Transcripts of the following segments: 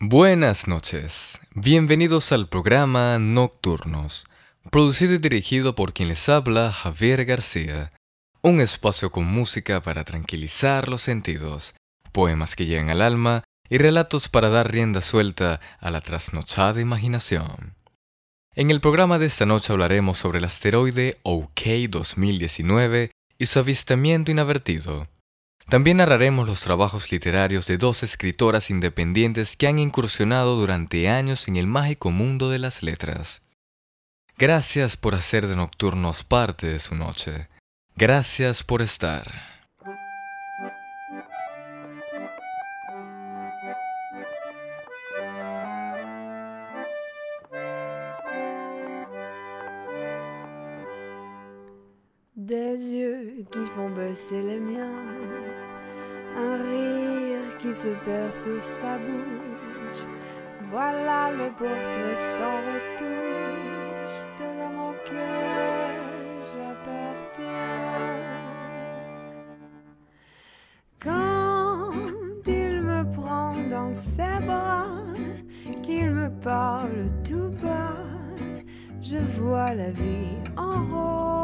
Buenas noches, bienvenidos al programa Nocturnos, producido y dirigido por quien les habla Javier García, un espacio con música para tranquilizar los sentidos, poemas que llegan al alma y relatos para dar rienda suelta a la trasnochada imaginación. En el programa de esta noche hablaremos sobre el asteroide OK 2019 y su avistamiento inadvertido. También narraremos los trabajos literarios de dos escritoras independientes que han incursionado durante años en el mágico mundo de las letras. Gracias por hacer de Nocturnos parte de su noche. Gracias por estar. Sa bouche. Voilà le portrait sans retouche de l'homme auquel j'appartiens. Quand il me prend dans ses bras, qu'il me parle tout bas, je vois la vie en rose.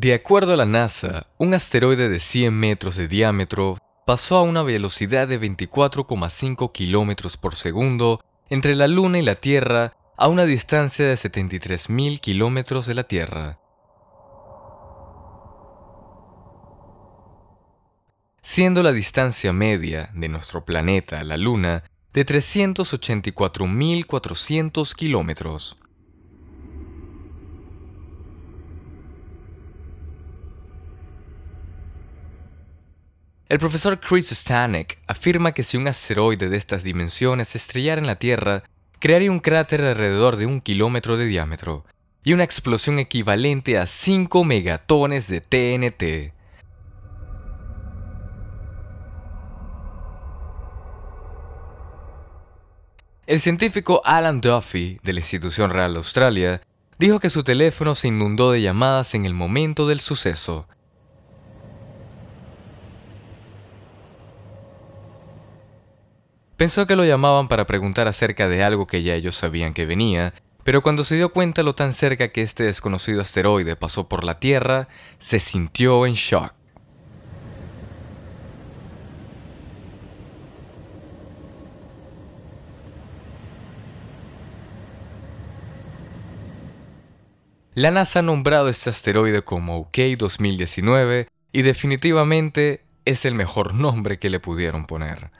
De acuerdo a la NASA, un asteroide de 100 metros de diámetro pasó a una velocidad de 24,5 kilómetros por segundo entre la Luna y la Tierra a una distancia de 73.000 kilómetros de la Tierra. Siendo la distancia media de nuestro planeta a la Luna de 384.400 kilómetros. El profesor Chris Stanek afirma que si un asteroide de estas dimensiones estrellara en la Tierra, crearía un cráter de alrededor de un kilómetro de diámetro y una explosión equivalente a 5 megatones de TNT. El científico Alan Duffy, de la Institución Real de Australia, dijo que su teléfono se inundó de llamadas en el momento del suceso. Pensó que lo llamaban para preguntar acerca de algo que ya ellos sabían que venía, Pero cuando se dio cuenta lo tan cerca que este desconocido asteroide pasó por la Tierra, se sintió en shock. La NASA ha nombrado este asteroide como OK 2019 y definitivamente es el mejor nombre que le pudieron poner.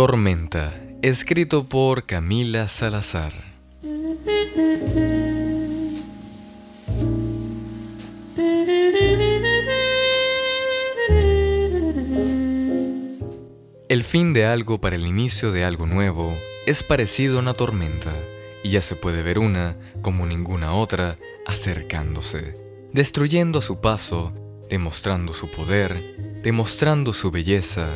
Tormenta, escrito por Camila Salazar. El fin de algo para el inicio de algo nuevo es parecido a una tormenta, y ya se puede ver una, como ninguna otra, acercándose, destruyendo a su paso, demostrando su poder, demostrando su belleza,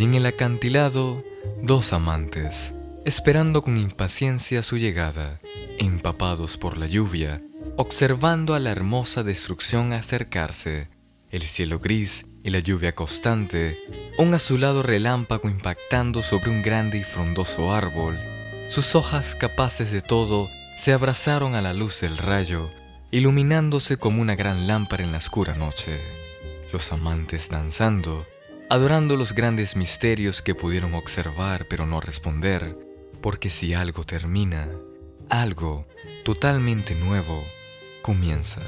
y en el acantilado Dos amantes, esperando con impaciencia su llegada, empapados por la lluvia, observando a la hermosa destrucción acercarse, el cielo gris y la lluvia constante, un azulado relámpago impactando sobre un grande y frondoso árbol, sus hojas capaces de todo se abrazaron a la luz del rayo, iluminándose como una gran lámpara en la oscura noche. Los amantes danzando, adorando los grandes misterios que pudieron observar pero no responder, porque si algo termina, algo totalmente nuevo comienza.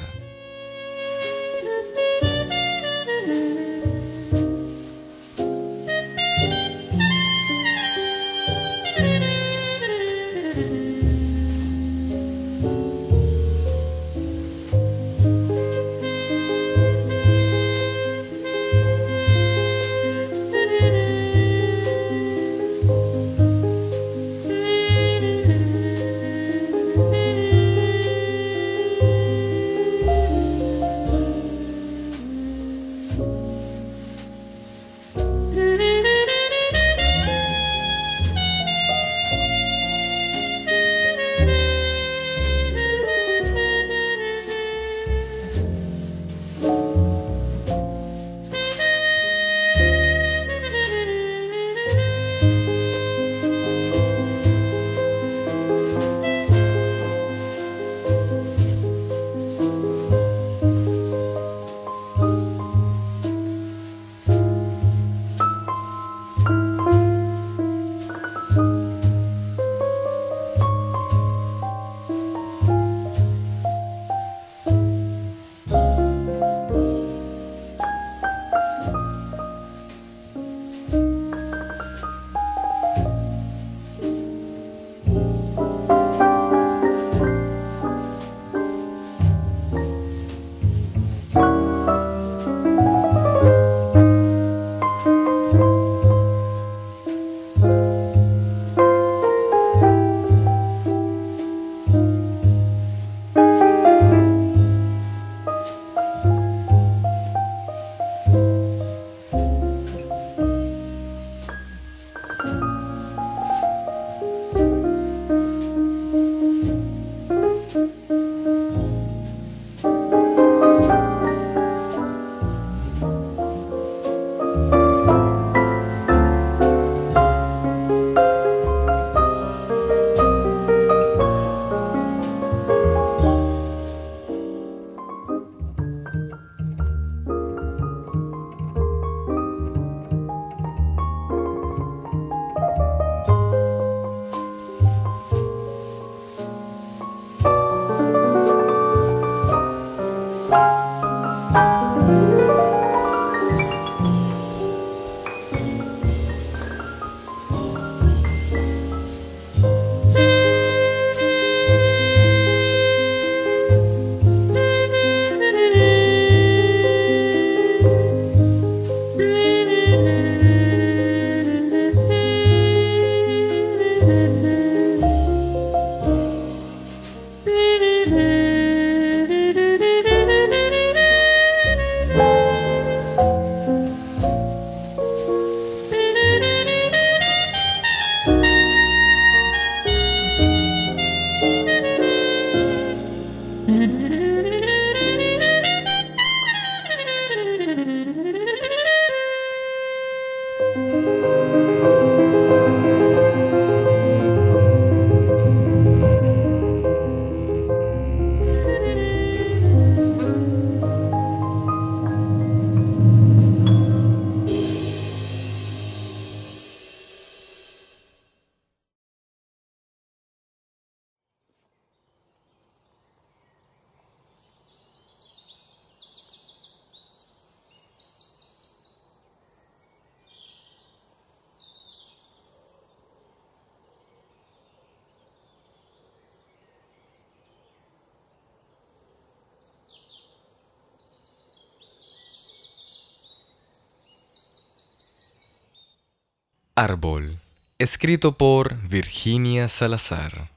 Árbol, escrito por Virginia Salazar.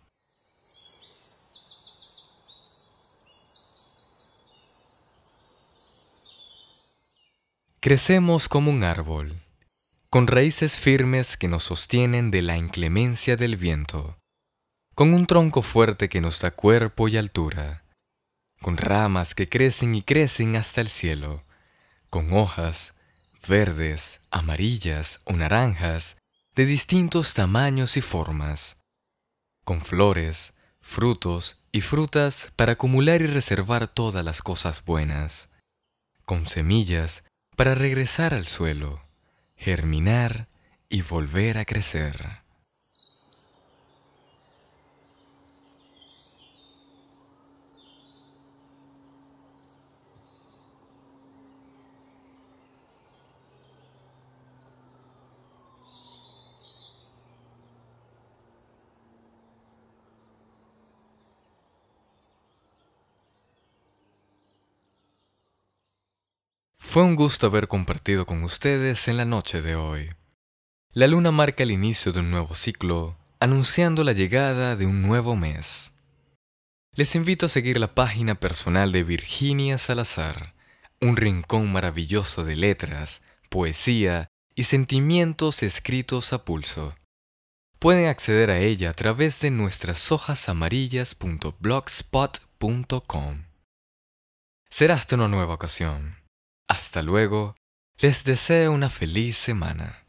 Crecemos como un árbol, con raíces firmes que nos sostienen de la inclemencia del viento, con un tronco fuerte que nos da cuerpo y altura, con ramas que crecen y crecen hasta el cielo, con hojas verdes, amarillas o naranjas, de distintos tamaños y formas, con flores, frutos y frutas para acumular y reservar todas las cosas buenas, con semillas para regresar al suelo, germinar y volver a crecer. Fue un gusto haber compartido con ustedes en la noche de hoy. La luna marca el inicio de un nuevo ciclo, anunciando la llegada de un nuevo mes. Les invito a seguir la página personal de Virginia Salazar, un rincón maravilloso de letras, poesía y sentimientos escritos a pulso. Pueden acceder a ella a través de nuestras hojasamarillas.blogspot.com. Será hasta una nueva ocasión. Hasta luego, les deseo una feliz semana.